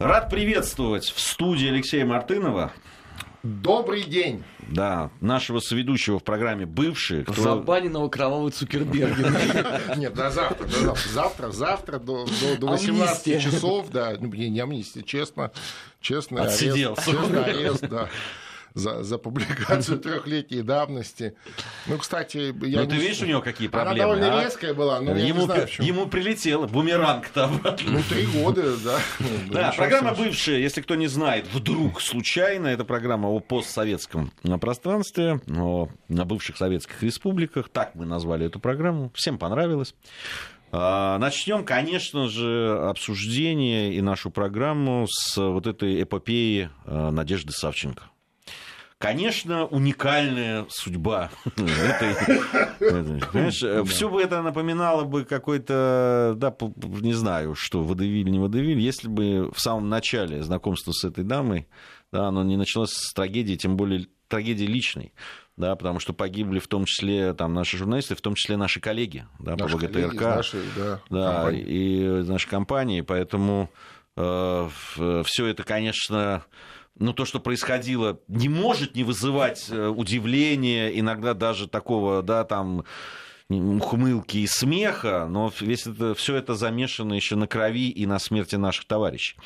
Рад приветствовать в студии Алексея Мартынова. Добрый день. Да, нашего соведущего в программе «Бывшие». Кто... Забаненного кровавого Цукерберга. Нет, до завтра, до завтра, завтра, завтра до, до, до 18 часов, да, ну, не, амнистия, честно, честно. Отсиделся. Арест, честно, арест, да за, за публикацию трехлетней давности. Ну, кстати, я. Ну, ты видишь, у него какие проблемы? Она довольно а? резкая была, но ему, я не знаю, ему прилетело, бумеранг там. Ну, три года, да. Да, программа бывшая, если кто не знает, вдруг случайно, это программа о постсоветском пространстве, о, на бывших советских республиках. Так мы назвали эту программу. Всем понравилось. А, начнем, конечно же, обсуждение и нашу программу с вот этой эпопеи а, Надежды Савченко. Конечно, уникальная судьба. Понимаешь, все бы это напоминало бы какой-то, да, не знаю, что, водевиль, не водевиль, если бы в самом начале знакомства с этой дамой, да, оно не началось с трагедии, тем более трагедии личной да, потому что погибли в том числе там, наши журналисты, в том числе наши коллеги да, наши по ВГТРК, коллеги, наши, да, да, и наши компании, поэтому э, все это, конечно, ну, то, что происходило, не может не вызывать э, удивления, иногда даже такого, да, там, ухмылки и смеха, но весь это, все это замешано еще на крови и на смерти наших товарищей.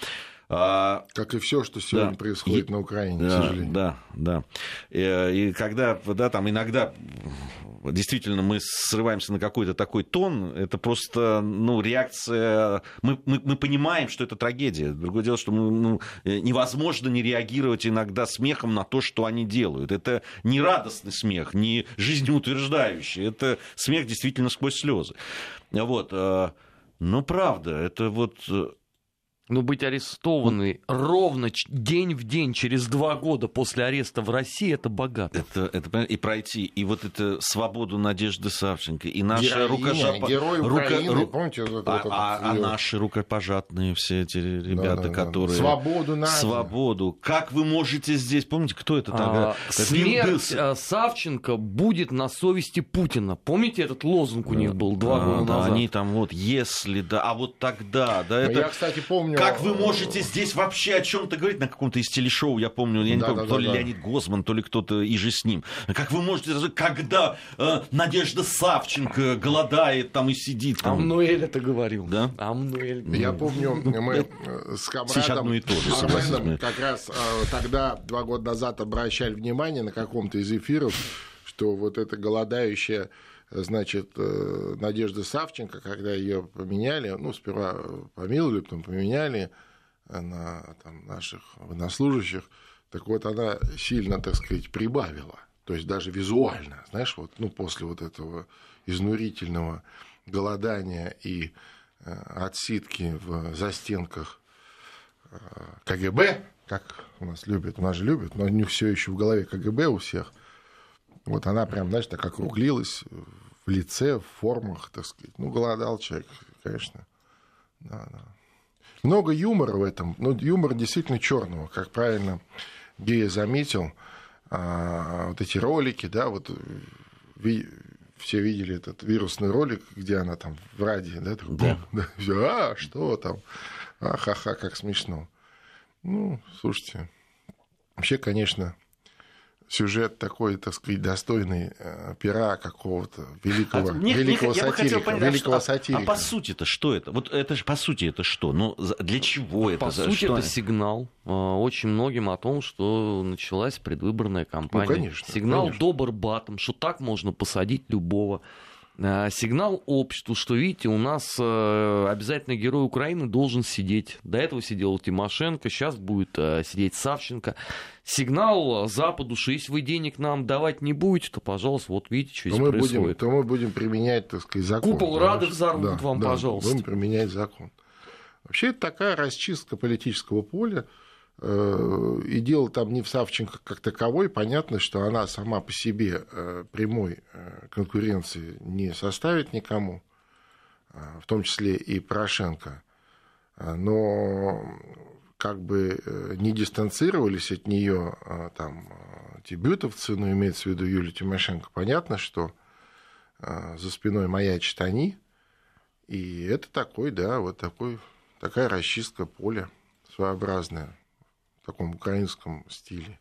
А, как и все, что сегодня да, происходит и, на Украине, да, к сожалению. Да, да. И, э, и когда, да, там иногда действительно мы срываемся на какой-то такой тон, это просто ну, реакция... Мы, мы, мы понимаем, что это трагедия. Другое дело, что мы, ну, невозможно не реагировать иногда смехом на то, что они делают. Это не радостный смех, не жизнеутверждающий. Это смех действительно сквозь слезы. Вот. Э, но правда, это вот но быть арестованный ровно день в день через два года после ареста в России это богато. Это, это и пройти и вот эту свободу Надежды Савченко и наша рукожопа... Герой Украины, Рука... помните? Вот а, вот а, а наши рукопожатные все эти ребята, да, да, которые... Свободу надо. Свободу. Как вы можете здесь... Помните, кто это тогда? А, смерть был... А, Савченко будет на совести Путина. Помните, этот лозунг у них был два года да, назад? Они там вот, если да, а вот тогда, да, это... Я, кстати, помню помню... Как вы можете здесь вообще о чем-то говорить на каком-то из телешоу, я помню, я не да, помню, да, то да, ли да. Леонид Гозман, то ли кто-то и же с ним. Как вы можете, когда э, Надежда Савченко голодает там и сидит там. Амнуэль это говорил. Да? Амнуэль. Я помню, мы с комрадом и то же, как раз э, тогда, два года назад, обращали внимание на каком-то из эфиров, что вот эта голодающая значит, э, Надежда Савченко, когда ее поменяли, ну, сперва помиловали, потом поменяли на там, наших военнослужащих, так вот она сильно, так сказать, прибавила. То есть даже визуально, знаешь, вот, ну, после вот этого изнурительного голодания и э, отсидки в застенках э, КГБ, как у нас любят, у нас же любят, но у них все еще в голове КГБ у всех – вот она прям, знаешь, так округлилась в лице, в формах, так сказать. Ну, голодал человек, конечно. Да, да. Много юмора в этом. Но ну, юмор действительно черного, как правильно Гея заметил. А, вот эти ролики, да, вот ви, все видели этот вирусный ролик, где она там в ради, да, так, да. да все, а, что там, а, ха-ха, как смешно. Ну, слушайте, вообще, конечно, сюжет такой, так сказать, достойный э, пера какого-то великого, а, мне, великого мне, сатирика. Понять, великого а, сатирика. А, по сути-то что это? Вот это же по сути это что? Ну, для чего это? По сути, что это сигнал э, очень многим о том, что началась предвыборная кампания. Ну, конечно. Сигнал конечно. добр батом, что так можно посадить любого. Э, сигнал обществу, что, видите, у нас э, обязательно герой Украины должен сидеть. До этого сидел Тимошенко, сейчас будет э, сидеть Савченко. Сигнал Западу, что если вы денег нам давать не будете, то, пожалуйста, вот видите, что то здесь мы происходит. Будем, то мы будем применять, так сказать, закон. Купол Рады взорвут да, вам, да, пожалуйста. Будем применять закон. Вообще, это такая расчистка политического поля. Э, и дело там не в Савченко как таковой. Понятно, что она сама по себе э, прямой э, конкуренции не составит никому, в том числе и Порошенко. Но как бы не дистанцировались от нее там тибютовцы, но имеется в виду Юлия Тимошенко, понятно, что за спиной маячат они, и это такой, да, вот такой, такая расчистка поля своеобразное в таком украинском стиле.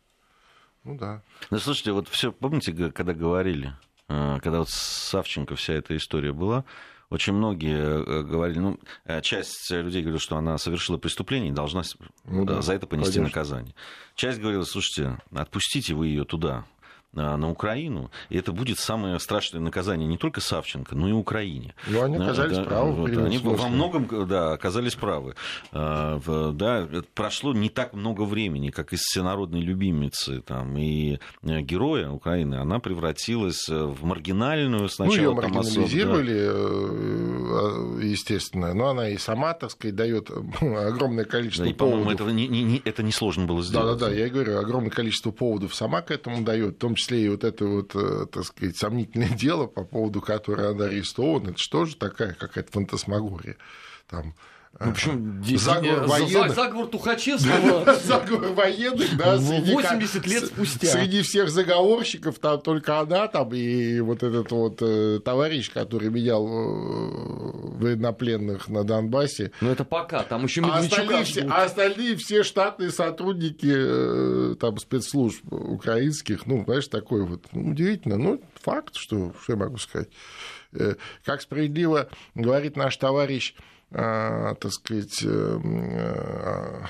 Ну да. Ну слушайте, вот все, помните, когда говорили, э, когда вот с Савченко вся эта история была, очень многие э, говорили, ну, э, часть людей говорила, что она совершила преступление и должна ну, да, за это понести конечно. наказание. Часть говорила, слушайте, отпустите вы ее туда, на Украину, и это будет самое страшное наказание не только Савченко, но и Украине. Ну, они оказались да, правы. Вот, они смысле. во многом да, оказались правы. А, да, прошло не так много времени, как из всенародной любимицы там, и э, героя Украины, она превратилась э, в маргинальную сначала. Ну, ее маргинализировали, да. Э, естественно, но она и сама, так сказать, дает огромное количество да, и, поводов. по-моему, это, не, не, это несложно было сделать. Да-да-да, я говорю, огромное количество поводов сама к этому дает, в том числе числе и вот это вот, э, так сказать, сомнительное дело, по поводу которого она арестована, это же такая какая-то фантасмагория. Там, ну, причем заговор, военных... заговор Тухачевского. Заговор военных, да, 80 лет спустя. Среди всех заговорщиков там только она там и вот этот вот э, товарищ, который менял э, военнопленных на Донбассе. Ну, это пока, там еще а все, а остальные все штатные сотрудники э, там спецслужб украинских, ну, знаешь, такой вот, ну, удивительно, ну, факт, что, что я могу сказать. Как справедливо говорит наш товарищ так сказать, э, а,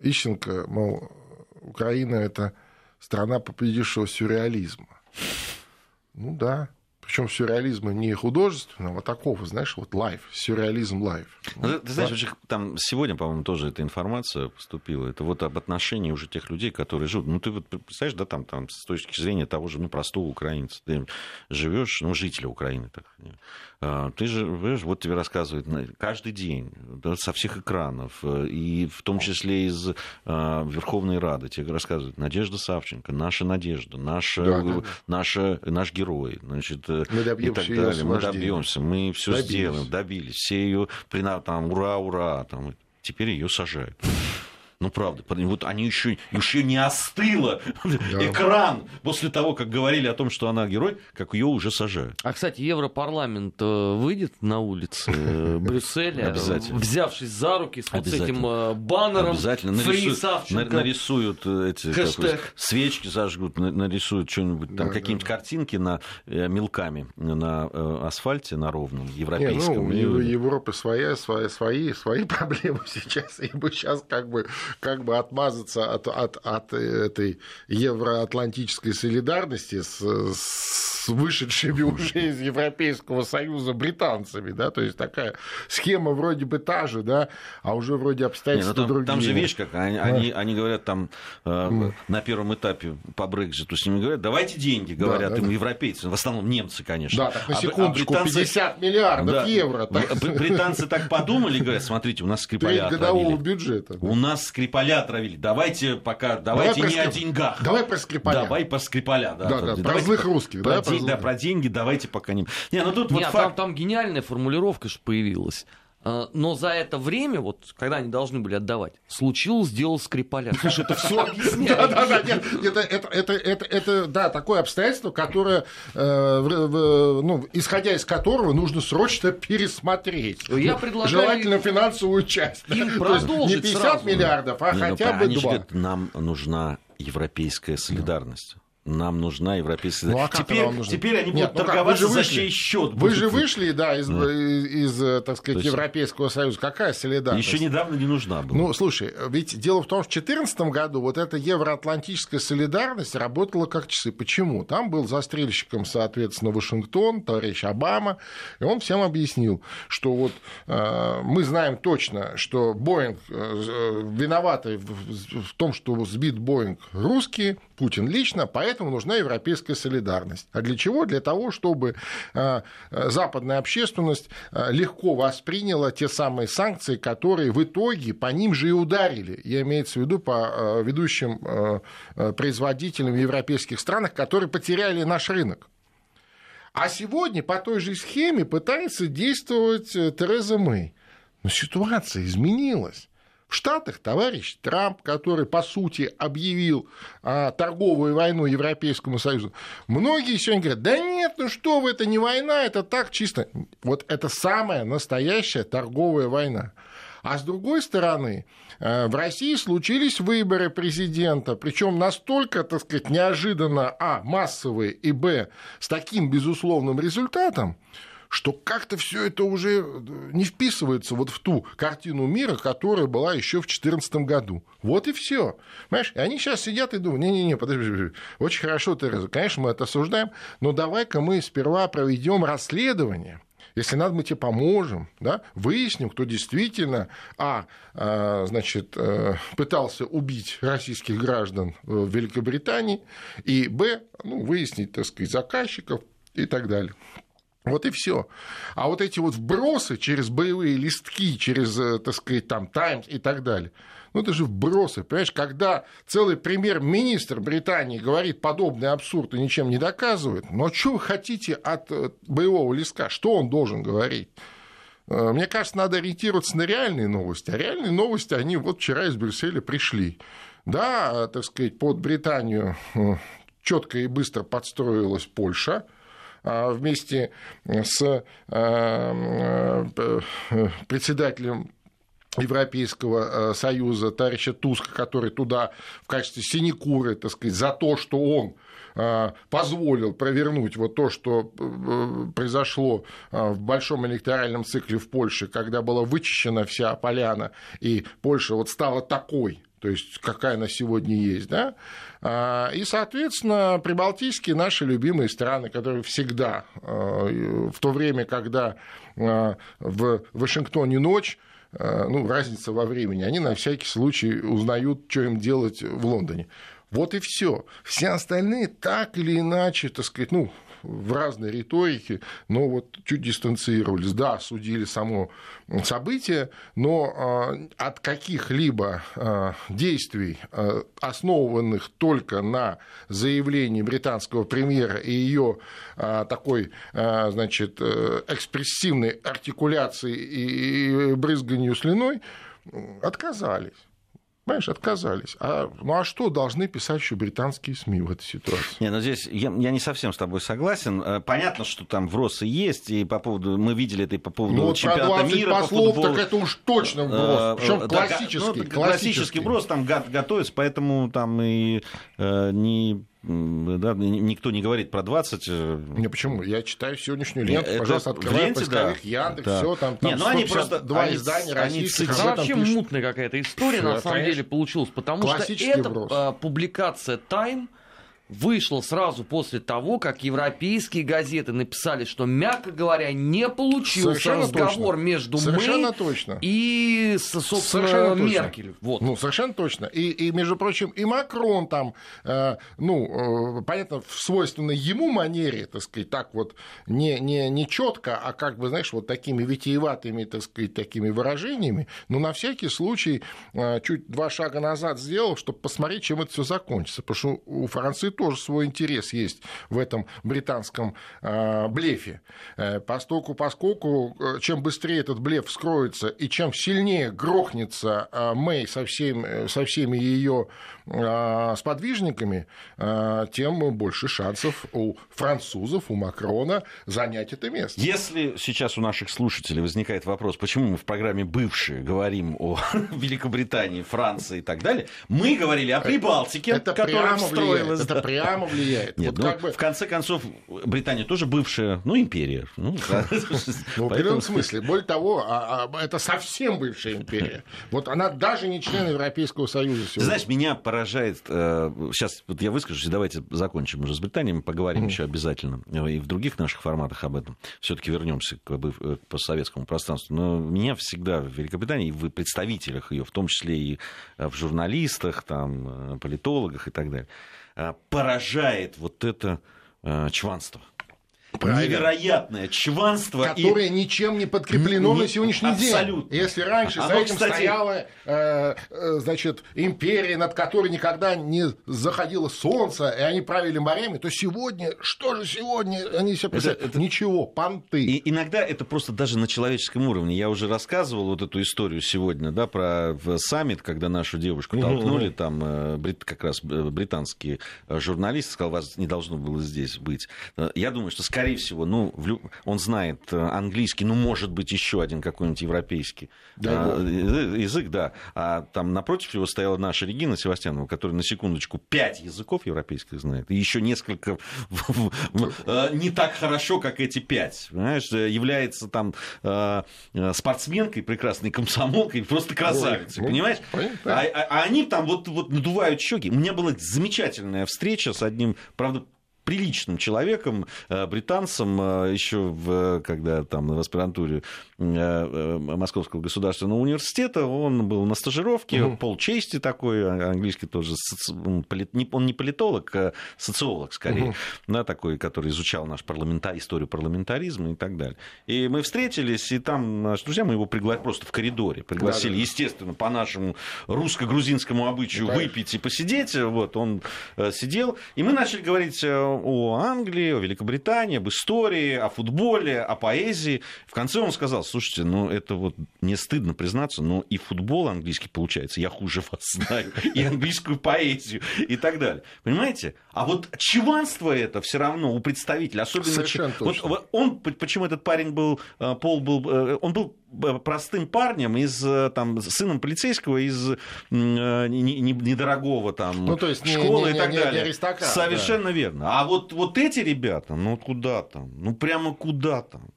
Ищенко, мол, Украина – это страна победившего сюрреализма. Ну да, причем сюрреализма не художественного, а такого, знаешь, вот лайф, сюрреализм лайф. Ну, ты, ты знаешь, там сегодня, по-моему, тоже эта информация поступила. Это вот об отношении уже тех людей, которые живут. Ну, ты вот представляешь, да, там, там с точки зрения того же, ну, простого украинца, ты живешь, ну, жителя Украины, так, а, ты же, понимаешь, вот тебе рассказывают каждый день да, со всех экранов, э, и в том числе из а, Верховной Рады тебе рассказывают Надежда Савченко, наша Надежда, наша, да, да. Наша, наш герой, значит, э, мы и так далее. Мы добьемся, мы все сделаем, добились, все ее там ура, ура, там, теперь ее сажают. Ну, правда, вот они еще, еще не остыло да. экран после того, как говорили о том, что она герой, как ее уже сажают. А, кстати, Европарламент э, выйдет на улицы э, Брюсселя, взявшись за руки с вот этим э, баннером Обязательно. Нарисуют, нарисуют эти свечки, зажгут, нарисуют что-нибудь, там да, какие-нибудь да. картинки на, мелками на асфальте, на ровном, европейском. Не, ну, Европы своя, свои, свои, свои проблемы сейчас. И мы сейчас как бы как бы отмазаться от, от, от этой евроатлантической солидарности с, с вышедшими уже из Европейского Союза британцами, да, то есть такая схема вроде бы та же, да, а уже вроде обстоятельства Не, ну, там, другие. Там же вещь как, они, да. они, они говорят там э, на первом этапе по Брекзиту с ними говорят, давайте деньги, говорят да, им да. европейцы, в основном немцы, конечно. Да, так на а секундочку, а, а британцы, 50 миллиардов да, евро. Так. Британцы так подумали, говорят, смотрите, у нас Скрипаля годового бюджета. У нас Скрипаля отравили. Давайте пока, давайте давай не про... о деньгах. Давай про Скрипаля. Давай про Скрипаля, да. Да, да, про злых русских. Про, да, про, да, про деньги давайте пока не... Не, ну тут не, вот а факт... там, там гениальная формулировка же появилась. А, но за это время, вот, когда они должны были отдавать, случилось дело Скрипаля. Слушай, это все объясняет. Да, да, да, нет, это, это, это, это, да, такое обстоятельство, которое, э, ну, исходя из которого нужно срочно пересмотреть. Я предлагаю... Желательно финансовую часть. Им продолжить Не 50 сразу. миллиардов, а не, ну, хотя бы 2. Нам нужна европейская солидарность нам нужна европейская... Ну, а теперь, нужна? теперь они будут ну торговаться за чей счет. Вы же вышли, да, из, да. из, из так сказать, есть... Европейского Союза. Какая солидарность? Еще недавно не нужна была. Ну, слушай, ведь дело в том, что в 2014 году вот эта евроатлантическая солидарность работала как часы. Почему? Там был застрельщиком, соответственно, Вашингтон, товарищ Обама, и он всем объяснил, что вот э, мы знаем точно, что Боинг э, виноваты в, в том, что сбит Боинг русские, Путин лично, поэтому нужна европейская солидарность. А для чего? Для того, чтобы а, западная общественность а, легко восприняла те самые санкции, которые в итоге по ним же и ударили. Я имеется в виду по ведущим производителям в европейских странах, которые потеряли наш рынок. А сегодня по той же схеме пытается действовать э, Тереза Мэй. Но ситуация изменилась. В Штатах товарищ Трамп, который, по сути, объявил а, торговую войну Европейскому Союзу, многие сегодня говорят, да нет, ну что вы, это не война, это так чисто. Вот это самая настоящая торговая война. А с другой стороны, э, в России случились выборы президента, причем настолько, так сказать, неожиданно, а, массовые, и, б, с таким безусловным результатом, что как-то все это уже э, не вписывается вот в ту картину мира, которая была еще в 2014 году. Вот и все. Понимаешь? И они сейчас сидят и думают, не-не-не, подожди, очень хорошо ты, конечно, мы это осуждаем, но давай-ка мы сперва проведем расследование. Если надо, мы тебе поможем, да? выясним, кто действительно, а, а значит, э, пытался убить российских граждан в Великобритании, и, б, ну, выяснить, так сказать, заказчиков и так далее. Вот и все. А вот эти вот вбросы через боевые листки, через, э, так сказать, там, Таймс и так далее, ну это же вбросы. Понимаешь, когда целый премьер-министр Британии говорит подобный абсурд и ничем не доказывает, а что вы хотите от э, боевого листка? Что он должен говорить? Э, мне кажется, надо ориентироваться на реальные новости. А реальные новости, они вот вчера из Брюсселя пришли. Да, так сказать, под Британию четко и быстро подстроилась Польша – вместе с э, э, председателем Европейского э, Союза, товарища Туска, который туда в качестве синекуры, так сказать, за то, что он позволил провернуть вот то, что произошло в большом электоральном цикле в Польше, когда была вычищена вся поляна, и Польша вот стала такой, то есть какая она сегодня есть, да, а, и, соответственно, прибалтийские наши любимые страны, которые всегда, а, в то время, когда а, в Вашингтоне ночь, ну, разница во времени, они на всякий случай узнают, что им делать в Лондоне. Вот и все. Все остальные так или иначе, так сказать, ну, в разной риторике, но вот чуть дистанцировались. Да, судили само событие, но а, от каких-либо а, действий, а, основанных только на заявлении британского премьера и ее такой, значит, э, экспрессивной артикуляции и брызганию слюной, отказались. Понимаешь, отказались. А, ну а что должны писать еще британские СМИ в этой ситуации? Не, ну здесь я, я не совсем с тобой согласен. Э, понятно, что там вбросы есть, и по поводу, мы видели это и по поводу ну, чемпионата вот мира послов, по футболу. так это уж точно вброс. Э, Причем да, классический, ну, классический. Классический вброс, там готовится, поэтому там и э, не да, никто не говорит про 20. Э, не, почему? Я читаю сегодняшнюю ленту, это пожалуйста, открываю ленте, поисковик, да. Яндекс, да. все там, там не, ну они просто два они, издания российских. Это вообще мутная какая-то история, на самом конечно. деле, получилась, потому что эта вброс. публикация Time вышло сразу после того, как европейские газеты написали, что, мягко говоря, не получился совершенно разговор точно. между совершенно Мэй точно. и, собственно, Меркель. Вот. Ну, совершенно точно. И, и, между прочим, и Макрон там, э, ну, э, понятно, в свойственной ему манере, так сказать, так вот не, не, не четко, а как бы, знаешь, вот такими витиеватыми, так сказать, такими выражениями, но на всякий случай э, чуть два шага назад сделал, чтобы посмотреть, чем это все закончится. Потому что у Франции тоже свой интерес есть в этом британском э, блефе. Э, поскольку, поскольку э, чем быстрее этот блеф вскроется и чем сильнее грохнется Мэй со, всем, со всеми ее сподвижниками, тем больше шансов у французов, у Макрона занять это место. Если сейчас у наших слушателей возникает вопрос, почему мы в программе «Бывшие» говорим о Великобритании, Франции и так далее, мы говорили о Прибалтике, это которая встроилась. Это прямо влияет. Нет, вот ну, как бы... В конце концов, Британия тоже бывшая, ну, империя. Ну, ну в определенном смысле. Более того, а, а, это совсем бывшая империя. Вот она даже не член Европейского Союза сегодня. Знаешь, меня поражает... Сейчас э, вот я выскажусь, давайте закончим уже с Британией, мы поговорим еще обязательно. И в других наших форматах об этом. Все-таки вернемся к постсоветскому пространству. Но меня всегда в Великобритании, в представителях ее, в том числе и в журналистах, там, политологах и так далее, Э, поражает вот это э, чванство. Правильно. Невероятное чванство. Которое и... ничем не подкреплено не... на сегодняшний Абсолютно. день. Если раньше Оно, за этим кстати... стояла э, э, значит, империя, над которой никогда не заходило солнце, и они правили морями, то сегодня, что же сегодня, они все это, это... ничего, понты. И иногда это просто даже на человеческом уровне. Я уже рассказывал вот эту историю сегодня, да, про саммит, когда нашу девушку толкнули, угу. там э, как раз британские журналисты, сказал, вас не должно было здесь быть. Я думаю, что скорее скорее всего, ну, он знает э, английский, ну, может быть, еще один какой-нибудь европейский да, а, язык, да. А там напротив его стояла наша Регина Севастьянова, которая, на секундочку, пять языков европейских знает, и еще несколько не так хорошо, как эти пять. Понимаешь, является там спортсменкой, прекрасной комсомолкой, просто красавицей, ну, понимаешь? А, а, а они там вот, вот надувают щеки. У меня была замечательная встреча с одним, правда, приличным человеком, э, британцем, э, еще в, когда там на аспирантуре э, Московского государственного университета, он был на стажировке, угу. полчести такой, а, английский тоже, он не политолог, а социолог скорее, угу. да, такой, который изучал наш парламентар, историю парламентаризма и так далее. И мы встретились, и там наши друзья, мы его пригласили просто в коридоре, пригласили, да, да. естественно, по нашему русско-грузинскому обычаю да. выпить и посидеть, вот, он сидел, и мы начали говорить о Англии, о Великобритании, об истории, о футболе, о поэзии. В конце он сказал, слушайте, ну это вот не стыдно признаться, но и футбол английский получается, я хуже вас знаю, и английскую поэзию и так далее. Понимаете? А вот чеванство это все равно у представителя, особенно... Совершенно вот, вот он, почему этот парень был, э, Пол был, э, он был простым парнем, из, э, там, сыном полицейского из э, недорогого там ну, то есть школы не, не, и так не, далее. Не Совершенно да. верно. А вот, вот эти ребята, ну куда там? Ну прямо куда там?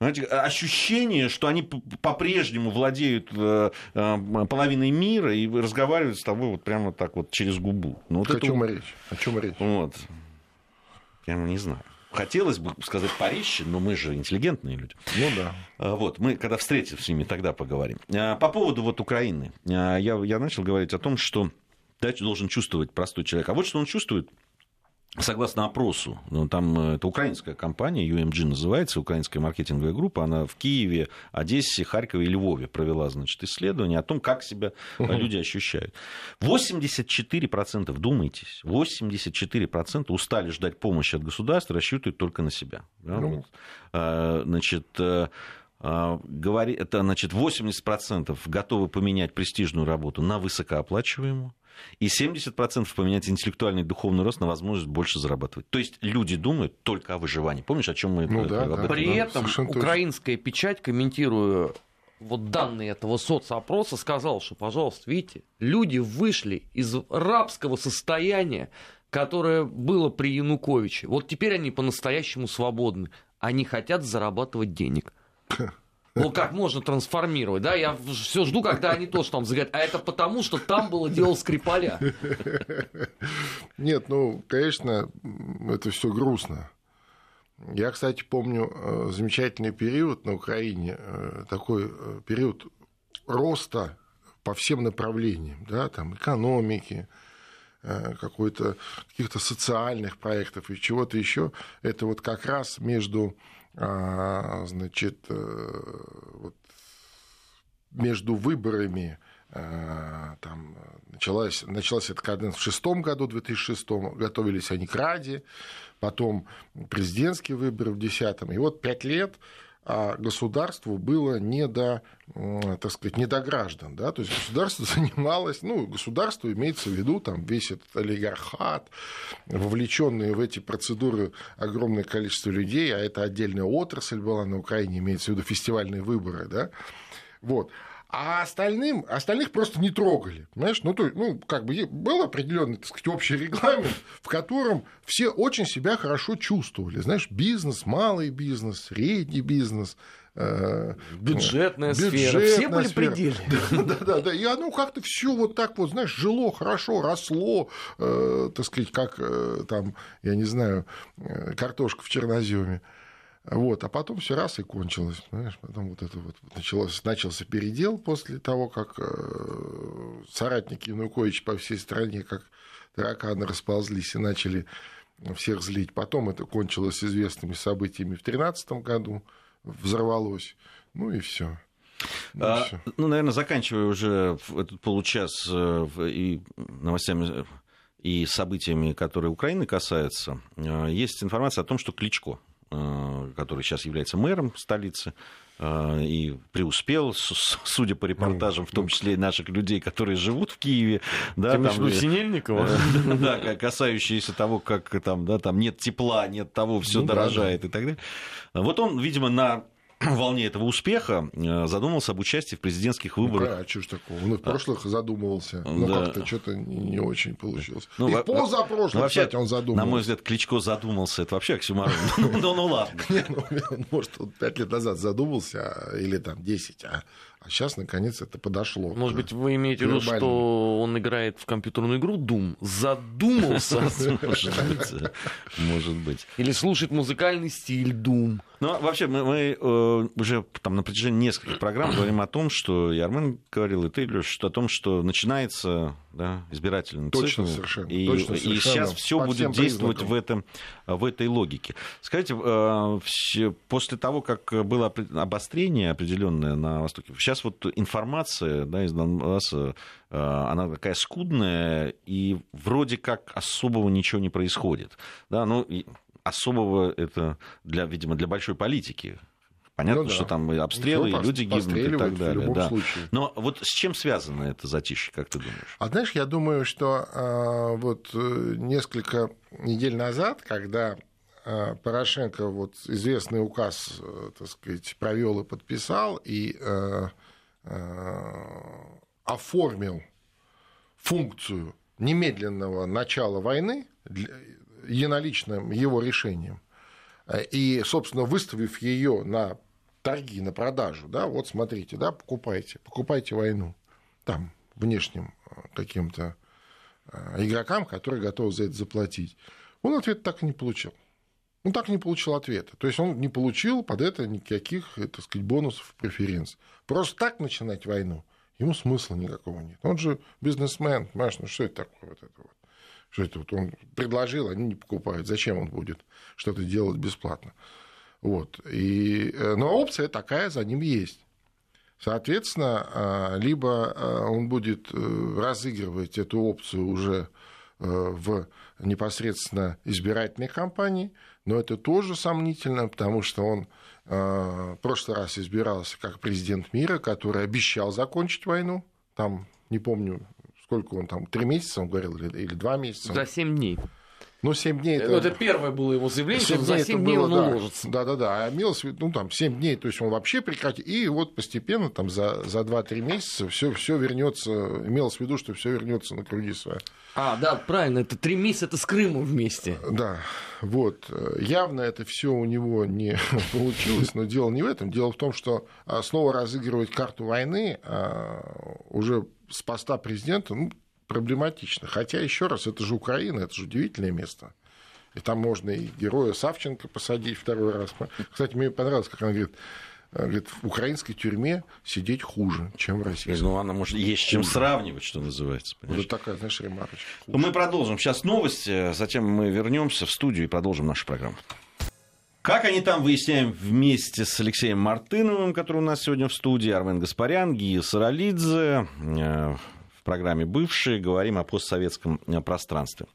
Знаете, ощущение, что они по-прежнему владеют э, половиной мира и разговаривают с тобой вот прямо так вот через губу. Ну, вот О это... чем речь? О чем речь? Вот. Я не знаю. Хотелось бы сказать Париж, но мы же интеллигентные люди. Ну да. А, вот, мы когда встретимся с ними, тогда поговорим. А, по поводу вот Украины. А, я, я начал говорить о том, что дачу должен чувствовать простой человек. А вот что он чувствует Согласно опросу, ну, там э, это украинская компания, UMG называется, украинская маркетинговая группа, она в Киеве, Одессе, Харькове и Львове провела, значит, исследование о том, как себя угу. люди ощущают. 84%, вдумайтесь, 84% устали ждать помощи от государства, рассчитывают только на себя. Да? Ну. Вот. А, значит, говори, это, значит, 80% готовы поменять престижную работу на высокооплачиваемую и 70% поменять интеллектуальный и духовный рост на возможность больше зарабатывать. То есть люди думают только о выживании. Помнишь, о чем мы ну, да, об да. При да, этом украинская точно. печать, комментируя вот данные этого соцопроса, сказал, что, пожалуйста, видите, люди вышли из рабского состояния, которое было при Януковиче. Вот теперь они по-настоящему свободны. Они хотят зарабатывать денег. Ну, как можно трансформировать, да? Я все жду, когда они тоже там заговорят. А это потому, что там было дело Скрипаля. Нет, ну, конечно, это все грустно. Я, кстати, помню э, замечательный период на Украине, э, такой э, период роста по всем направлениям, да, там экономики, какой-то каких-то социальных проектов и чего-то еще. Это вот как раз между значит, э, вот между выборами э, там началась, началась эта каденция в шестом году, 2006, готовились они к Раде, потом президентские выборы в десятом, и вот пять лет а государству было не до, так сказать, не до граждан. Да? То есть государство занималось, ну, государство имеется в виду, там весь этот олигархат, вовлеченные в эти процедуры огромное количество людей, а это отдельная отрасль была на Украине, имеется в виду фестивальные выборы, да, вот. А остальным, остальных просто не трогали. Понимаешь? Ну, то, ну, как бы был определенный, так сказать, общий регламент, в котором все очень себя хорошо чувствовали. Знаешь, бизнес, малый бизнес, средний бизнес, э, бюджетная, бюджетная сфера, все были сфера. пределы. Да, да, да, и оно как-то все вот так вот, знаешь, жило хорошо, росло, э, так сказать, как э, там, я не знаю, э, картошка в черноземе. Вот, а потом все раз и кончилось, понимаешь? Потом вот это вот началось, начался передел после того, как э, соратники Януковича по всей стране, как тараканы расползлись и начали всех злить. Потом это кончилось известными событиями в 2013 году, взорвалось, ну и все. Ну, а, ну, наверное, заканчивая уже этот получас э, и новостями и событиями, которые Украины касаются, э, есть информация о том, что Кличко который сейчас является мэром столицы, и преуспел, судя по репортажам, в том числе и наших людей, которые живут в Киеве. Да, Ты там, Синельникова? Да, касающиеся того, как там, да, там нет тепла, нет того, все ну, дорожает и так далее. Вот он, видимо, на волне этого успеха э, задумался об участии в президентских ну, выборах. Ну, а что ж такого? Он и в прошлых задумывался, но да. как-то что-то не очень получилось. Ну, и в позапрошлом, ну, вообще, кстати, он задумался. На мой взгляд, Кличко задумался, это вообще оксюмарон. Ну, ну ладно. Может, он пять лет назад задумался, а, или там 10, а а сейчас, наконец, это подошло. Может быть, вы имеете в виду, что он играет в компьютерную игру Doom? Задумался? Может быть. Или слушает музыкальный стиль Doom. Ну, вообще, мы, мы э, уже там на протяжении нескольких программ говорим о том, что и Армен говорил, и ты, Леш, что о том, что начинается да, избирательный точно, цикл. Совершенно, и, точно, и сейчас все будет действовать в, этом, в этой логике. Скажите, э, после того, как было обострение определенное на Востоке, сейчас вот информация да, из Донбасса, э, она такая скудная, и вроде как особого ничего не происходит. Да, ну, особого это, для, видимо, для большой политики. Понятно, ну, да. что там и обстрелы, и люди гибнут и так далее. Да. Случае. Но вот с чем связано это затишье, как ты думаешь? А знаешь, я думаю, что а, вот э, несколько недель назад, когда Порошенко вот известный указ, э, так сказать, провел и подписал и а, а, оформил функцию немедленного начала войны единоличным его решением, э, и, собственно, выставив ее на торги, на продажу, да, вот смотрите, да, покупайте, покупайте войну там внешним э, каким-то э, игрокам, которые готовы за это заплатить. Он ответ так и не получил. Он так и не получил ответа. То есть он не получил под это никаких, так сказать, бонусов, преференций. Просто так начинать войну ему смысла никакого нет. Он же бизнесмен, понимаешь, ну что это такое вот это вот? Что это вот он предложил, они не покупают. Зачем он будет что-то делать бесплатно? Вот. И, э, но опция такая за ним есть. Соответственно, а, либо а, он будет э, разыгрывать эту опцию уже э, в непосредственно избирательной кампании, но это тоже сомнительно, потому что он в прошлый раз избирался как президент мира, который обещал закончить войну, там, не помню, сколько он там, три месяца, он говорил, или два месяца? За семь дней. Ну, 7 дней... Это, ну, это первое было его заявление, что за 7 дней было, он да, уложится. Да-да-да, а имелось ну, там, 7 дней, то есть он вообще прекратил, и вот постепенно, там, за, за 2-3 месяца все, все вернется, имелось в виду, что все вернется на круги своя. А, да, правильно, это 3 месяца, это с Крымом вместе. Да, вот. Явно это все у него не получилось, но дело не в этом. Дело в том, что а, снова разыгрывать карту войны а, уже с поста президента, ну, проблематично. Хотя, еще раз, это же Украина, это же удивительное место. И там можно и героя Савченко посадить второй раз. Кстати, мне понравилось, как она говорит, говорит, в украинской тюрьме сидеть хуже, чем в России. Ну, она может есть чем сравнивать, что называется. Вот такая, знаешь, ремарочка. Хуже. Мы продолжим сейчас новости, затем мы вернемся в студию и продолжим нашу программу. Как они там, выясняем вместе с Алексеем Мартыновым, который у нас сегодня в студии, Армен Гаспарян, Гия Саралидзе, э, программе «Бывшие» говорим о постсоветском э, пространстве.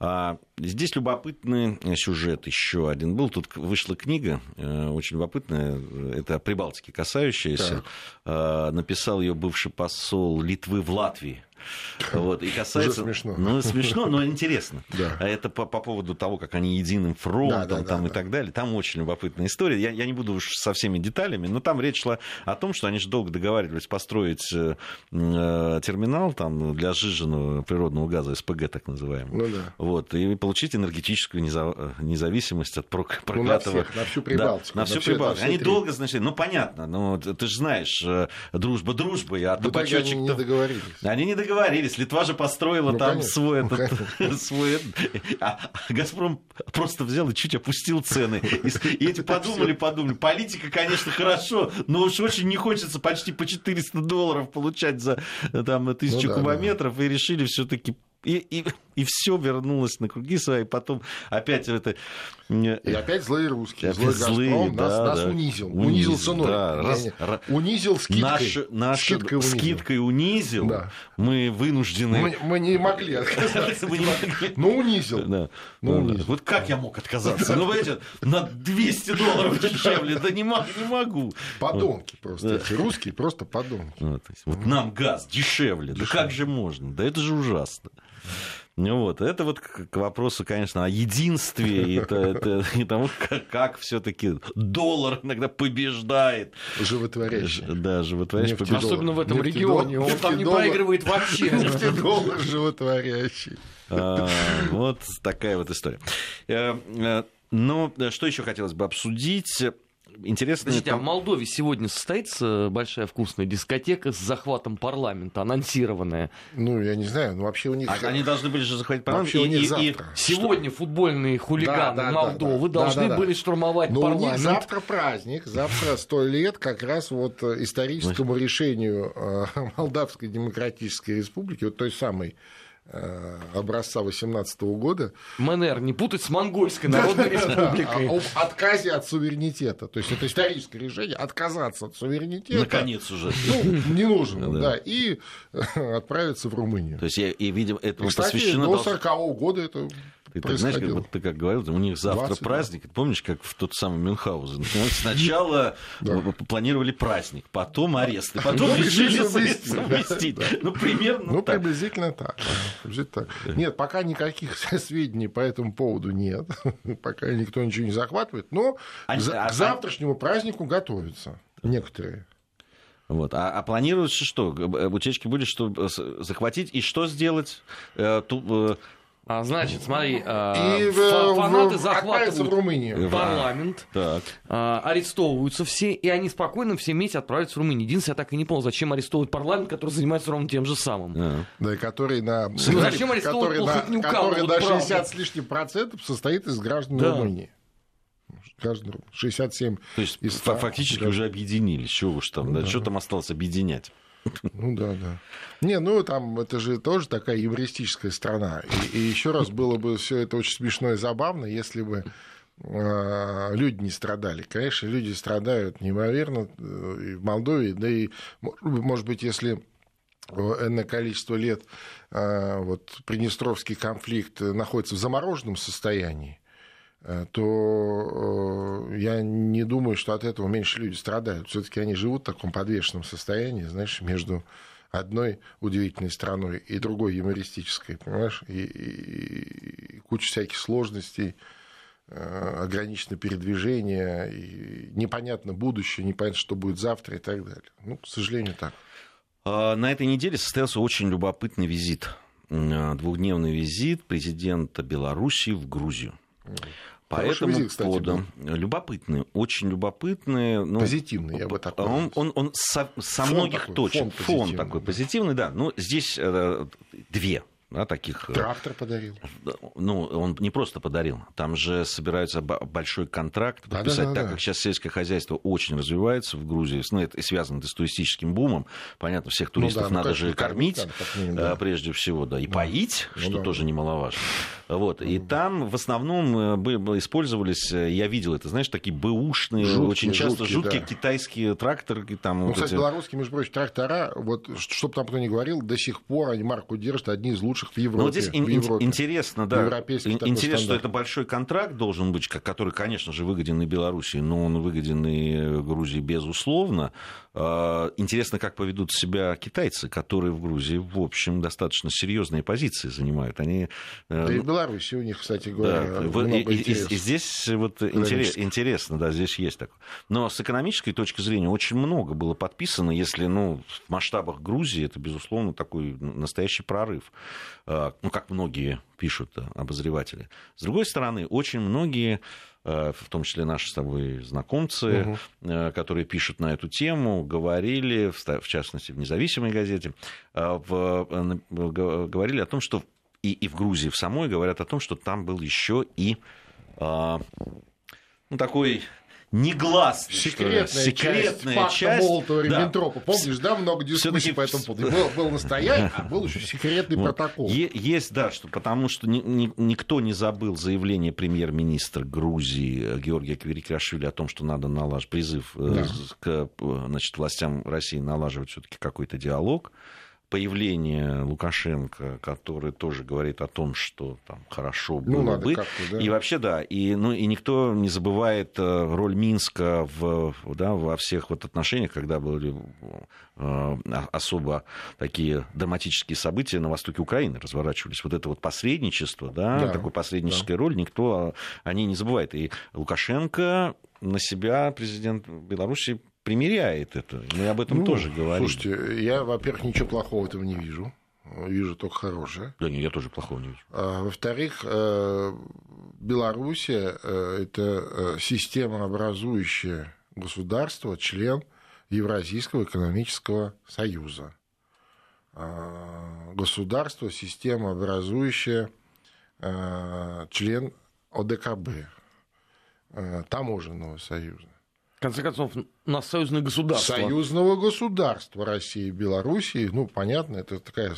А, здесь любопытный сюжет еще один был. Тут вышла книга, э, очень любопытная, это о Прибалтике касающаяся. Так. Написал ее бывший посол Литвы в Латвии. Вот, и касается... Уже смешно. Ну, смешно, но интересно. Да. А это по, по поводу того, как они единым фронтом да, да, там, да, и да. так далее. Там очень любопытная история. Я, я не буду уж со всеми деталями, но там речь шла о том, что они же долго договаривались построить э, э, терминал там, для сжиженного природного газа, СПГ так называемый. Ну, да. вот, и получить энергетическую независимость от проклятого... Ну, на, всех, на всю Прибалтику. Да, на всю Прибалтику. Они три. долго, значит, ну понятно, но ты же знаешь, э, дружба дружбой, а табачочек... Они не договорились. Они не договорились договорились. Литва же построила ну, там конечно. свой ну, этот, свой... А Газпром просто взял и чуть опустил цены. И, и эти подумали, подумали. Политика, конечно, хорошо, но уж очень не хочется почти по 400 долларов получать за там, тысячу ну, да, кубометров. Да. И решили все таки и, и, и все вернулось на круги свои, потом опять это... И опять злые русские, злой злые, Газпром да, нас, да. нас унизил, унизил, унизил ценой. Да, раз, раз, унизил скидкой. Наш, наш, скидкой унизил. Скидкой унизил. Да. Мы вынуждены... Мы, мы не могли отказаться. Могли. Но унизил. Да. Но унизил. Вот как я мог отказаться? Ну, понимаете, на 200 долларов дешевле. Да не могу. Подонки просто. Русские просто подонки. Вот нам газ дешевле. Да как же можно? Да это же ужасно. Ну вот, это вот к вопросу, конечно, о единстве и, это, это, и тому, как, как все-таки доллар иногда побеждает. Животворящий. Да, животворящий. Побеждает. Особенно в этом регионе. Он там не проигрывает вообще. Нефтедоллар животворящий. А, вот такая вот история. Э, э, но что еще хотелось бы обсудить? Интересно... Подождите, там... а в Молдове сегодня состоится большая вкусная дискотека с захватом парламента, анонсированная? Ну, я не знаю, но вообще у них... А они должны были же захватить парламент. Вообще и, у них и, завтра. И сегодня футбольные хулиганы да, да, Молдовы да, да, должны да, да, были штурмовать но парламент. у них завтра праздник, завтра сто лет как раз вот историческому решению э, Молдавской Демократической Республики, вот той самой Э, образца 18 года. МНР, не путать с Монгольской Народной Республикой. Об отказе от суверенитета. То есть это историческое решение отказаться от суверенитета. Наконец уже. Ну, не нужно, да. И отправиться в Румынию. То есть, и, видимо, этому посвящено... до 40 года это ты так, знаешь, как, вот ты как говорил, у них завтра 20, праздник. Да. Помнишь, как в тот самый Мюнхгаузен? Сначала планировали праздник, потом аресты, потом решили совместить. Ну, примерно Ну, приблизительно так. Нет, пока никаких сведений по этому поводу нет. Пока никто ничего не захватывает. Но а к а завтрашнему празднику готовятся некоторые. Вот. А, а планируется что? Утечки будет, что захватить и что сделать? Э, э, а, значит, смотри, а, и фанаты в, захватывают в Румынию. парламент, так. А, арестовываются все, и они спокойно все вместе отправятся в Румынию. Единственное, я так и не понял, зачем арестовывать парламент, который занимается ровно тем же самым. А. Да, и который на, ну, зачем арестовывать который на, который на 60 правда. с лишним процентов состоит из граждан да. Румынии граждан 67 То есть из 100, фактически да. уже объединились. Чего уж там, ну, да, что там осталось объединять? Ну да, да. Не, ну там это же тоже такая юмористическая страна. И, и еще раз было бы все это очень смешно и забавно, если бы э, люди не страдали. Конечно, люди страдают неимоверно э, и в Молдове, да и, может быть, если энное количество лет э, вот, Приднестровский конфликт находится в замороженном состоянии, то э, я не думаю, что от этого меньше люди страдают. Все-таки они живут в таком подвешенном состоянии, знаешь, между одной удивительной страной и другой юмористической, понимаешь, и, и, и куча всяких сложностей, э, ограничено передвижение, и непонятно будущее, непонятно, что будет завтра и так далее. Ну, к сожалению, так. А, на этой неделе состоялся очень любопытный визит, двухдневный визит президента Беларуси в Грузию. По этому визит, кстати, поводу был. любопытный, очень любопытный. Ну, позитивный, я бы так Он, он, он со, со многих такой, точек. Фон, фон такой позитивный, да. Ну, здесь э, две да, таких... Э, Трактор подарил. Ну, он не просто подарил. Там же собирается большой контракт подписать, да, да, да, так да. как сейчас сельское хозяйство очень развивается в Грузии. Ну, это связано с туристическим бумом. Понятно, всех туристов ну, да, надо ну, же кормить, кормить да. Э, прежде всего, да, и да. поить, ну, что да, тоже да. немаловажно. Вот. И там в основном э, использовались, я видел это, знаешь, такие бэушные, жуткие, очень часто жуткие, жуткие да. китайские тракторы. Там, ну, вот кстати, эти... белорусские, между прочим, трактора, вот, чтобы там кто ни говорил, до сих пор они марку держат, одни из лучших лучших в Европе. Ну, вот здесь в Европе. интересно, да. Интересно, что это большой контракт должен быть, который, конечно же, выгоден и Белоруссии, но он выгоден и Грузии, безусловно. А, интересно, как поведут себя китайцы, которые в Грузии, в общем, достаточно серьезные позиции занимают. Они... Э, да и в Беларуси у них, кстати говоря, да, много и, и, и здесь вот интерес, интересно, да, здесь есть так. Но с экономической точки зрения очень много было подписано, если, ну, в масштабах Грузии это, безусловно, такой настоящий прорыв. А, ну, как многие пишут обозреватели. С другой стороны, очень многие Э, в том числе наши с тобой знакомцы, угу. которые пишут на эту тему, говорили, в частности, в независимой газете, э, в, говорили о том, что и, и в Грузии в самой говорят о том, что там был еще и ну, такой негласно. Секретная, секретная часть, часть Молотова Риббентропа. Да. Помнишь, да, много дискуссий по этому поводу. Был, был настоящий, а был еще секретный вот. протокол. Есть, да, что, потому что ни, ни, никто не забыл заявление премьер-министра Грузии Георгия Кверикашвили о том, что надо налаживать призыв э, да. к значит, властям России налаживать все-таки какой-то диалог появление Лукашенко, который тоже говорит о том, что там хорошо ну, было ну, бы. Да. И вообще, да, и, ну, и никто не забывает э, роль Минска в, да, во всех вот отношениях, когда были э, особо такие драматические события на востоке Украины разворачивались. Вот это вот посредничество, да, да такой посредническая да. роль, никто о ней не забывает. И Лукашенко на себя, президент Беларуси, примеряет это. Мы об этом ну, тоже говорим. Слушайте, я, во-первых, ничего плохого в этом не вижу. Вижу только хорошее. Да нет, я тоже плохого не вижу. А, во-вторых, э, Белоруссия э, – это э, система образующая государство, член Евразийского экономического союза. А, государство, система образующая член ОДКБ, таможенного союза. В конце концов, у нас союзное государство. Союзного государства России и Белоруссии, ну, понятно, это такая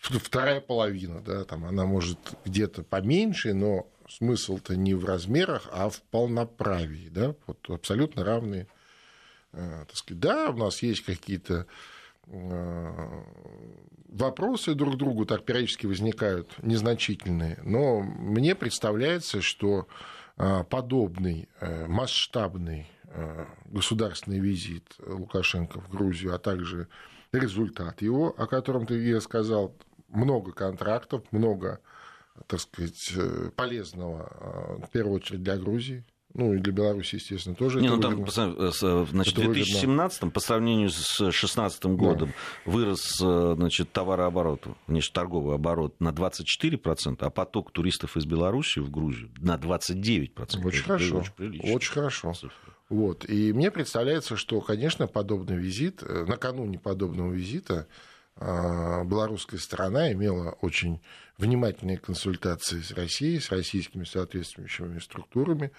вторая половина, да, там она может где-то поменьше, но смысл-то не в размерах, а в полноправии, да, вот абсолютно равные, э, так сказать, да, у нас есть какие-то э, вопросы друг к другу так периодически возникают незначительные, но мне представляется, что э, подобный масштабный государственный визит Лукашенко в Грузию, а также результат его, о котором ты я сказал, много контрактов, много, так сказать, э, полезного, э, в первую очередь для Грузии, ну и для Беларуси, естественно, тоже. Не, ну, там, значит, в 2017 по сравнению с 2016 годом да. вырос значит, товарооборот, внешнеторговый оборот на 24%, а поток туристов из Беларуси в Грузию на 29%. Очень Это хорошо. Очень, очень хорошо. Вот. И мне представляется, что, конечно, подобный визит, э, накануне подобного визита белорусская сторона имела очень внимательные консультации с Россией, с российскими соответствующими структурами.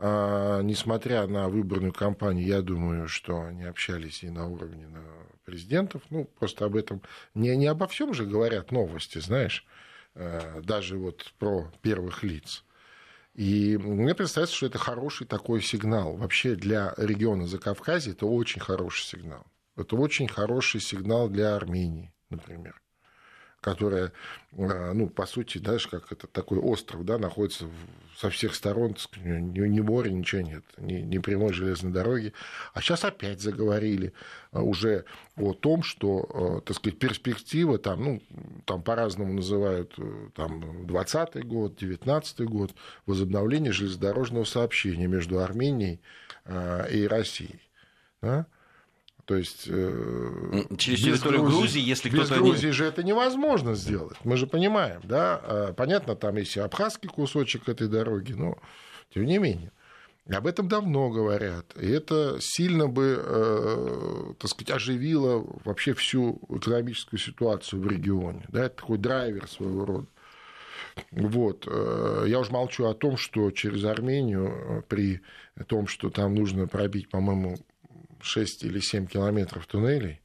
А, несмотря на выборную кампанию, я думаю, что они общались и на уровне на президентов. Ну, просто об этом не, не обо всем же говорят новости, знаешь, э, даже вот про первых лиц. И мне представляется, что это хороший такой сигнал. Вообще для региона Закавказья это очень хороший сигнал. Это очень хороший сигнал для Армении, например которая, а, ну, по сути, знаешь, как это такой остров, да, находится со всех сторон, ни, ни моря, ничего нет, ни, ни прямой железной дороги. А сейчас опять заговорили а, уже о том, что, а, так сказать, перспектива там, ну, там по-разному называют, э, там, 20-й год, 19-й год, возобновление железнодорожного сообщения между Арменией и Россией. Да? То есть э, через территорию Грузии, Грузии если кто-то... Без Грузии не... же это невозможно сделать, мы же понимаем, да? А, понятно, там есть и абхазский кусочек этой дороги, но тем не менее. Об этом давно говорят. И это сильно бы, э, так сказать, оживило вообще всю экономическую ситуацию в регионе. Да? Это такой драйвер своего рода. Вот. Э, я уже молчу о том, что через Армению при том, что там нужно пробить, по-моему, 6 или 7 километров туннелей,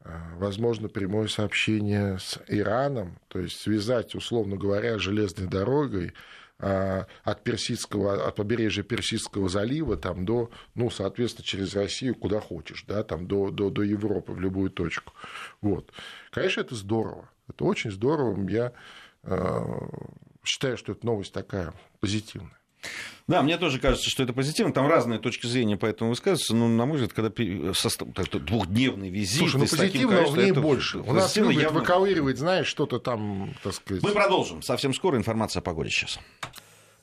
а, возможно прямое сообщение с Ираном, то есть связать, условно говоря, железной дорогой а, от, Персидского, от побережья Персидского залива там, до, ну, соответственно, через Россию куда хочешь, да, там, до, до, до Европы, в любую точку. Вот. Конечно, это здорово. Это очень здорово. Я э, считаю, что эта новость такая позитивная. Да, мне тоже кажется, что это позитивно. Там разные точки зрения по этому высказываются. Но, на мой взгляд, когда состав... двухдневный визит... Слушай, ну позитивного в ней это... больше. У нас любят явно... выковыривать, знаешь, что-то там, так сказать... Мы продолжим. Совсем скоро информация о погоде сейчас.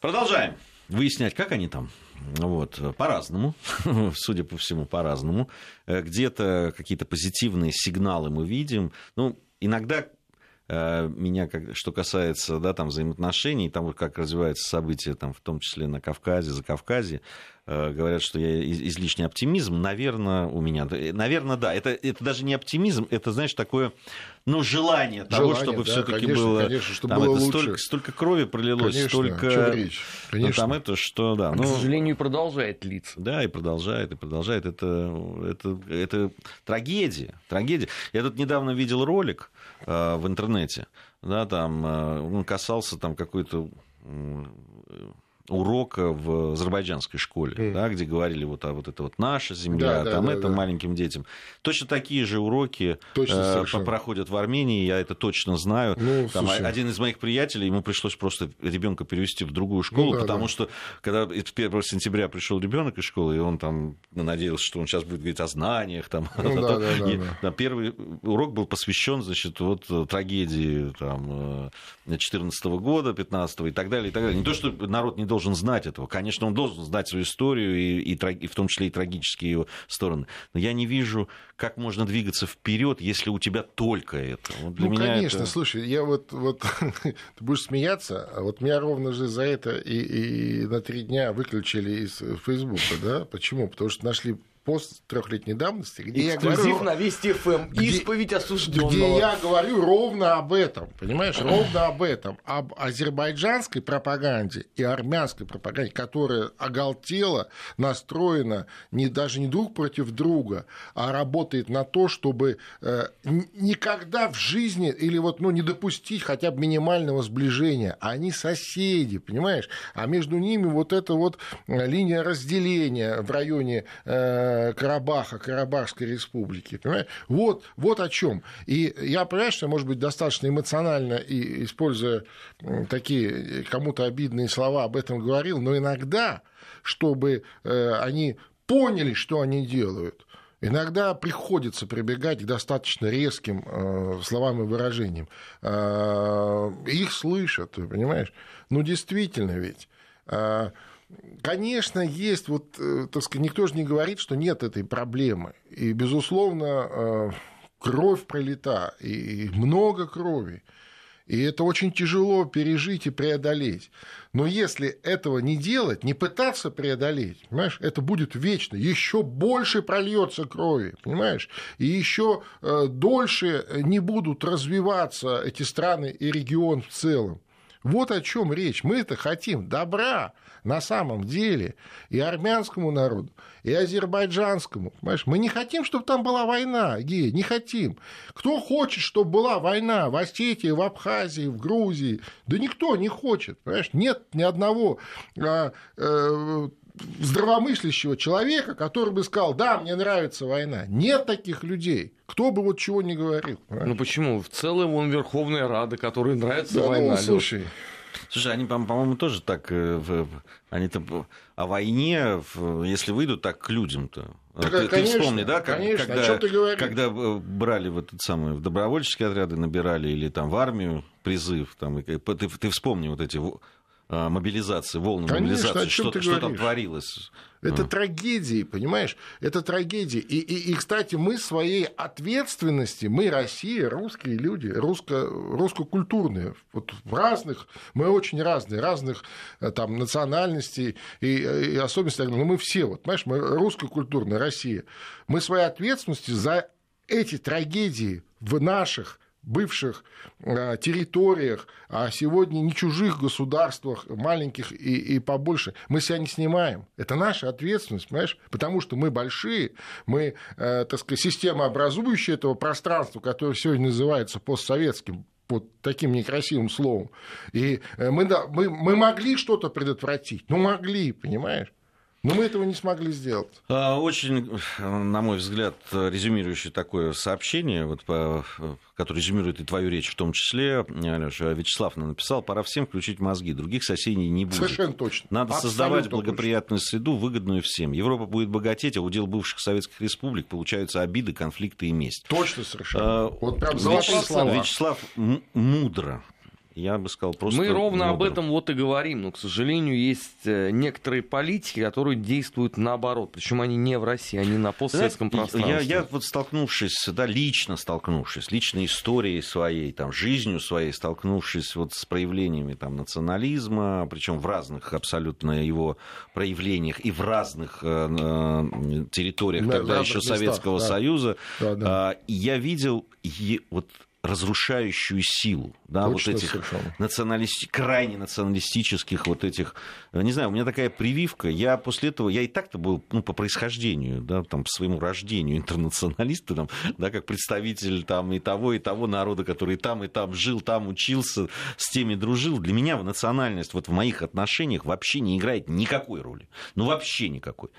Продолжаем выяснять, как они там. Вот, по-разному, судя по всему, по-разному. Э, где-то какие-то позитивные сигналы мы видим. Ну, иногда Э, меня, как, что касается да, там, взаимоотношений, там, как развиваются события, там, в том числе на Кавказе, за Кавказе, э, говорят, что я излишний оптимизм. Наверное, у меня... Наверное, да. Это, это даже не оптимизм, это, знаешь, такое ну, желание того, желание, чтобы да, все-таки было, конечно, чтобы там было это, лучше. Столько, столько крови пролилось, конечно, столько. Конечно. Ну, там это что, да. Но... К сожалению, продолжает литься. Да, и продолжает, и продолжает. Это, это, это трагедия. Трагедия. Я тут недавно видел ролик э, в интернете, да, там э, он касался там какой-то э, урока в азербайджанской школе, mm. да, где говорили вот, а вот это вот наша земля, да, там да, это да. маленьким детям. Точно такие же уроки точно, э, проходят в Армении, я это точно знаю. Ну, там один из моих приятелей, ему пришлось просто ребенка перевести в другую школу, ну, да, потому да. что когда 1 сентября пришел ребенок из школы, и он там надеялся, что он сейчас будет говорить о знаниях, там, ну, да, да, да, и, да. Да, первый урок был посвящен, значит, вот трагедии там 14 -го года, 15 и так далее, и так далее. Не то, что народ не должен должен знать этого. Конечно, он должен знать свою историю, и, и, и в том числе и трагические ее стороны. Но я не вижу, как можно двигаться вперед, если у тебя только это. Вот для ну, меня конечно, это... слушай, я вот, вот ты будешь смеяться, а вот меня ровно же за это и, и на три дня выключили из Фейсбука, да? Почему? Потому что нашли пост трехлетней давности, где Эксклюзив я говорю... на Вести ФМ. Исповедь осужденного. Где я говорю ровно об этом, понимаешь, ровно об этом, об азербайджанской пропаганде и армянской пропаганде, которая оголтела, настроена не, даже не друг против друга, а работает на то, чтобы э, никогда в жизни или вот, ну, не допустить хотя бы минимального сближения. Они соседи, понимаешь? А между ними вот эта вот э, линия разделения в районе э, Карабаха, Карабахской республики. Понимаете? Вот, вот о чем. И я понимаю, что, может быть, достаточно эмоционально и используя такие кому-то обидные слова об этом говорил, но иногда, чтобы э, они поняли, что они делают, Иногда приходится прибегать к достаточно резким э, словам и выражениям. Э, их слышат, понимаешь? Ну, действительно ведь. Э, Конечно, есть, вот, э, так сказать, никто же не говорит, что нет этой проблемы. И, безусловно, э, кровь пролита, и много крови. И это очень тяжело пережить и преодолеть. Но если этого не делать, не пытаться преодолеть, понимаешь, это будет вечно. Еще больше прольется крови, понимаешь? И еще э, дольше не будут развиваться эти страны и регион в целом. Вот о чем речь. Мы это хотим добра на самом деле и армянскому народу, и азербайджанскому. Понимаешь? Мы не хотим, чтобы там была война, Гея, не хотим. Кто хочет, чтобы была война в Осетии, в Абхазии, в Грузии? Да никто не хочет. Понимаешь? Нет ни одного а, а, здравомыслящего человека, который бы сказал, да, мне нравится война. Нет таких людей. Кто бы вот чего не говорил. Ну почему? В целом он Верховная Рада, которой нравится да, ну, война. Ну, слушай, Слушай, они, по-моему, тоже так, э, они там о войне, если выйдут, так к людям-то. Так, ты, конечно, ты вспомни, да, как, конечно. когда, ты когда э, брали в этот самый в добровольческие отряды, набирали или там в армию призыв, там, ты, ты вспомни вот эти мобилизации, волны Конечно, мобилизации, что, что там творилось. Это а. трагедии, понимаешь? Это трагедии. И, и, и, кстати, мы своей ответственности, мы Россия, русские люди, русско, русско-культурные, вот в разных, мы очень разные, разных э, там национальностей и, и особенностей, но мы все, вот, понимаешь, мы русско-культурная Россия. Мы своей ответственности за эти трагедии в наших бывших э, территориях, а сегодня не чужих государствах, маленьких и, и побольше, мы себя не снимаем. Это наша ответственность, понимаешь? Потому что мы большие, мы, э, так сказать, система образующая этого пространства, которое сегодня называется постсоветским, под таким некрасивым словом. И э, мы, да, мы, мы могли что-то предотвратить, ну могли, понимаешь? Но мы этого не смогли сделать. А, очень, на мой взгляд, резюмирующее такое сообщение, вот, которое резюмирует и твою речь в том числе, Алёша, Вячеслав нам написал, пора всем включить мозги, других соседей не будет. Совершенно точно. Надо Абсолютно создавать благоприятную точно. среду, выгодную всем. Европа будет богатеть, а удел бывших советских республик получаются обиды, конфликты и месть. Точно совершенно. А, вот прям Вячеслав, Вячеслав мудро я бы сказал, просто... Мы ровно мудр. об этом вот и говорим, но, к сожалению, есть э, некоторые политики, которые действуют наоборот, причем они не в России, они на постсоветском Знаете, пространстве. Я, я вот столкнувшись, да, лично столкнувшись, личной историей своей, там, жизнью своей, столкнувшись вот с проявлениями там, национализма, причем в разных абсолютно его проявлениях и в разных э, э, территориях Да, тогда еще разных Советского местах, да. Союза, Да, да. и я видел е- вот разрушающую силу, да, Точно, вот этих совершенно. националисти... крайне националистических вот этих, э, не знаю, у меня такая прививка, я после этого, я и так-то был, ну, по происхождению, да, там, по своему рождению интернационалист, там, да, как представитель там и того, и того народа, который там, и там жил, там учился, с теми дружил. Для меня национальность вот в моих отношениях вообще не играет никакой роли, ну, вообще никакой.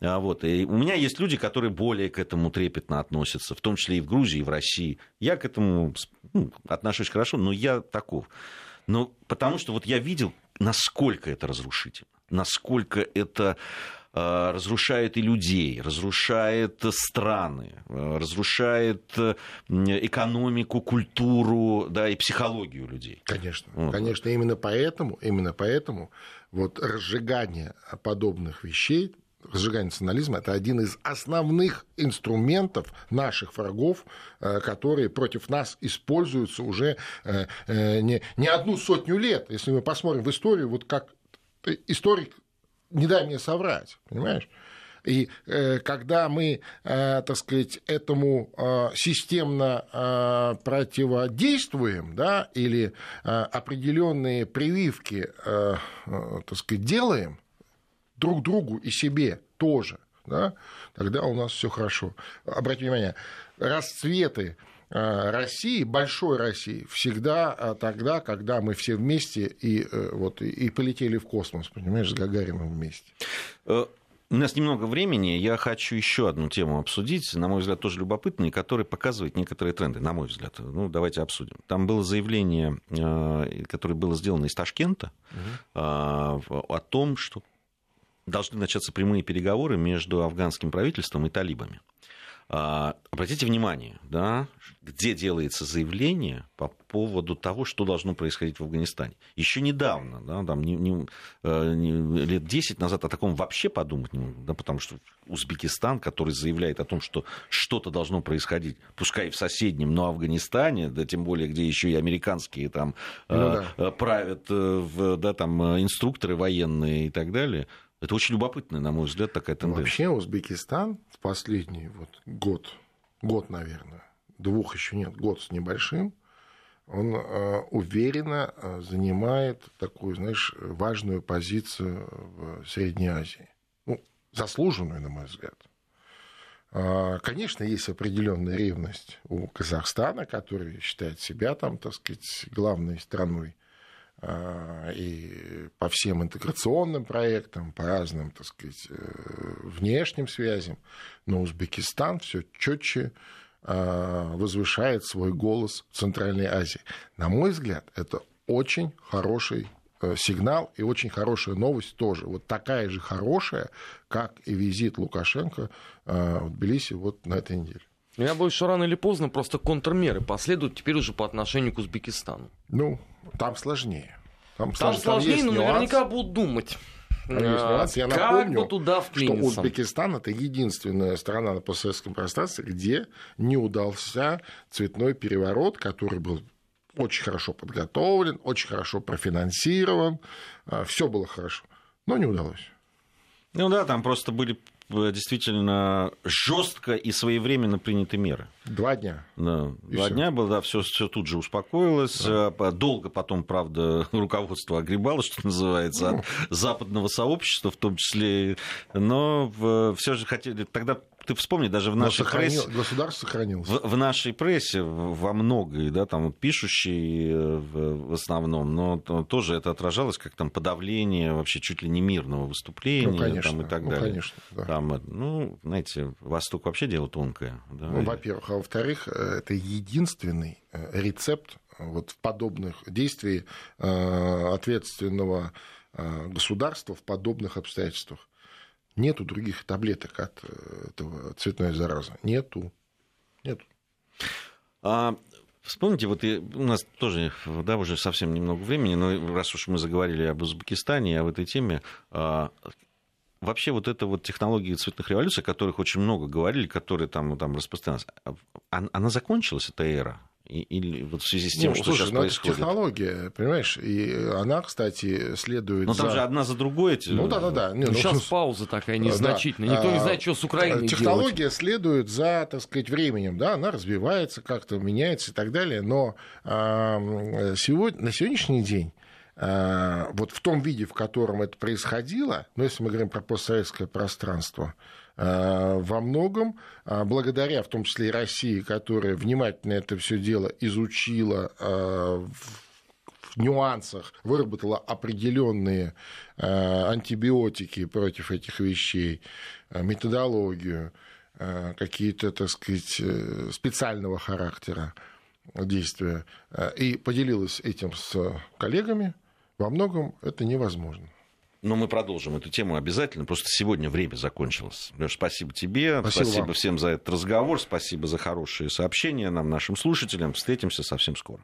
А, вот, и у меня есть люди, которые более к этому трепетно относятся, в том числе и в Грузии, и в России. Я к этому ну, отношусь хорошо, но я таков. Но потому что вот я видел, насколько это разрушительно, насколько это э, разрушает и людей, разрушает страны, э, разрушает э, экономику, культуру, да, и психологию людей. Конечно, Вот. конечно, именно поэтому, именно поэтому вот разжигание подобных вещей, разжигание национализма, это один из основных инструментов наших врагов, э, которые против нас используются уже э, э, не, не одну сотню лет. Если мы посмотрим в историю, вот как историк, не дай мне соврать, понимаешь? И когда мы, так сказать, этому системно противодействуем, да, или определенные прививки, так сказать, делаем друг другу и себе тоже, да, тогда у нас все хорошо. Обратите внимание, расцветы э, России, большой России, всегда э, тогда, когда мы все вместе и, э, вот, и- полетели в космос, понимаешь, с Гагарином вместе. У нас немного времени, я хочу еще одну тему обсудить, на мой взгляд, тоже любопытную, которая показывает некоторые тренды, на мой взгляд. Ну, давайте обсудим. Там было заявление, которое было сделано из Ташкента, э, о том, что должны начаться прямые переговоры между афганским правительством и талибами. А, Обратите внимание, да, где делается заявление по поводу того, что должно происходить в Афганистане. Еще недавно, да, там, не- не- э, не- лет 10 назад о таком вообще подумать не мог, да, потому что Узбекистан, который заявляет о том, что что-то должно происходить, пускай и в соседнем, но Афганистане, да, тем более, где еще и американские там Ну да. э, правят, э, в, да, там, инструкторы военные и так далее. Это очень любопытная, на мой взгляд, такая тенденция. Вообще Узбекистан в последний вот год, год, наверное, двух еще нет, год с небольшим, он э, уверенно э, занимает такую, знаешь, важную позицию в Средней Азии. Ну, заслуженную, на мой взгляд. А, Конечно, есть определенная ревность у Казахстана, который считает себя там, так сказать, главной страной и по всем интеграционным проектам, по разным, так сказать, э, внешним связям. Но Узбекистан все четче а, возвышает свой голос в Центральной Азии. На мой взгляд, это очень хороший э, сигнал и очень хорошая новость тоже. Вот такая же хорошая, как и визит Лукашенко э, в Тбилиси вот на этой неделе. Я боюсь, что рано или поздно просто контрмеры последуют теперь уже по отношению к Узбекистану. Ну, там сложнее. Там, Там слож- сложнее, есть но нюанс. наверняка будут думать. Там а, нюанс. Я как напомню, бы туда что. Узбекистан это единственная страна на постсоветском пространстве, где не удался цветной переворот, который был очень хорошо подготовлен, очень хорошо профинансирован, все было хорошо, но не удалось. Ну да, там просто были действительно жестко и своевременно приняты меры. Два дня. Да, И два всё. дня было, да, все, все тут же успокоилось. Э, по- Долго потом, правда, руководство огребало, что называется, от западного сообщества в том числе. Но все же хотели... Тогда ты вспомни, даже в нашей сохранил- прессе... Государство сохранилось. В, в нашей прессе во многой, да, там пишущие э, в, основном, но то- тоже это отражалось как там подавление вообще чуть ли не мирного выступления Ну, конечно, там, и так ну, далее. конечно, да. Там, э, ну, знаете, Восток вообще дело тонкое. Да, Ну, во-первых. А во-вторых, э, это единственный рецепт вот в подобных действий ответственного государства в подобных обстоятельствах. Нету других таблеток от э, этого цветной заразы. Нету. Нету. А, Вспомните, вот и у нас тоже, да, уже совсем немного времени, но раз уж мы заговорили об Узбекистане об этой теме, а, вообще вот эта вот технология цветных революций, о которых очень много говорили, которые там, там распространялись, а, она закончилась, эта эра? Или вот в связи с тем, ну, что слушай, сейчас ну, происходит? Это технология, понимаешь? И она, кстати, следует Но за... там же одна за другой. Ну да, да, да. Не, ну, сейчас ну, пауза такая незначительная. Да. Никто не знает, что с Украиной Технология делать. следует за, так сказать, временем. Да, она развивается, как-то меняется и так далее. Но а, сегодня, на сегодняшний день а, вот в том виде, в котором это происходило, ну, если мы говорим про постсоветское пространство, а, во многом а, благодаря, в том числе и России, которая внимательно это все дело изучила в нюансах, выработала определенные антибиотики против этих вещей, методологию, какие-то, так сказать, э, специального характера действия, и поделилась этим с коллегами, во многом это невозможно. Но мы продолжим эту тему обязательно. Просто сегодня время закончилось. Леш, спасибо тебе. Спасибо, спасибо всем за этот разговор. Спасибо за хорошие сообщения нам, нашим слушателям. Встретимся совсем скоро.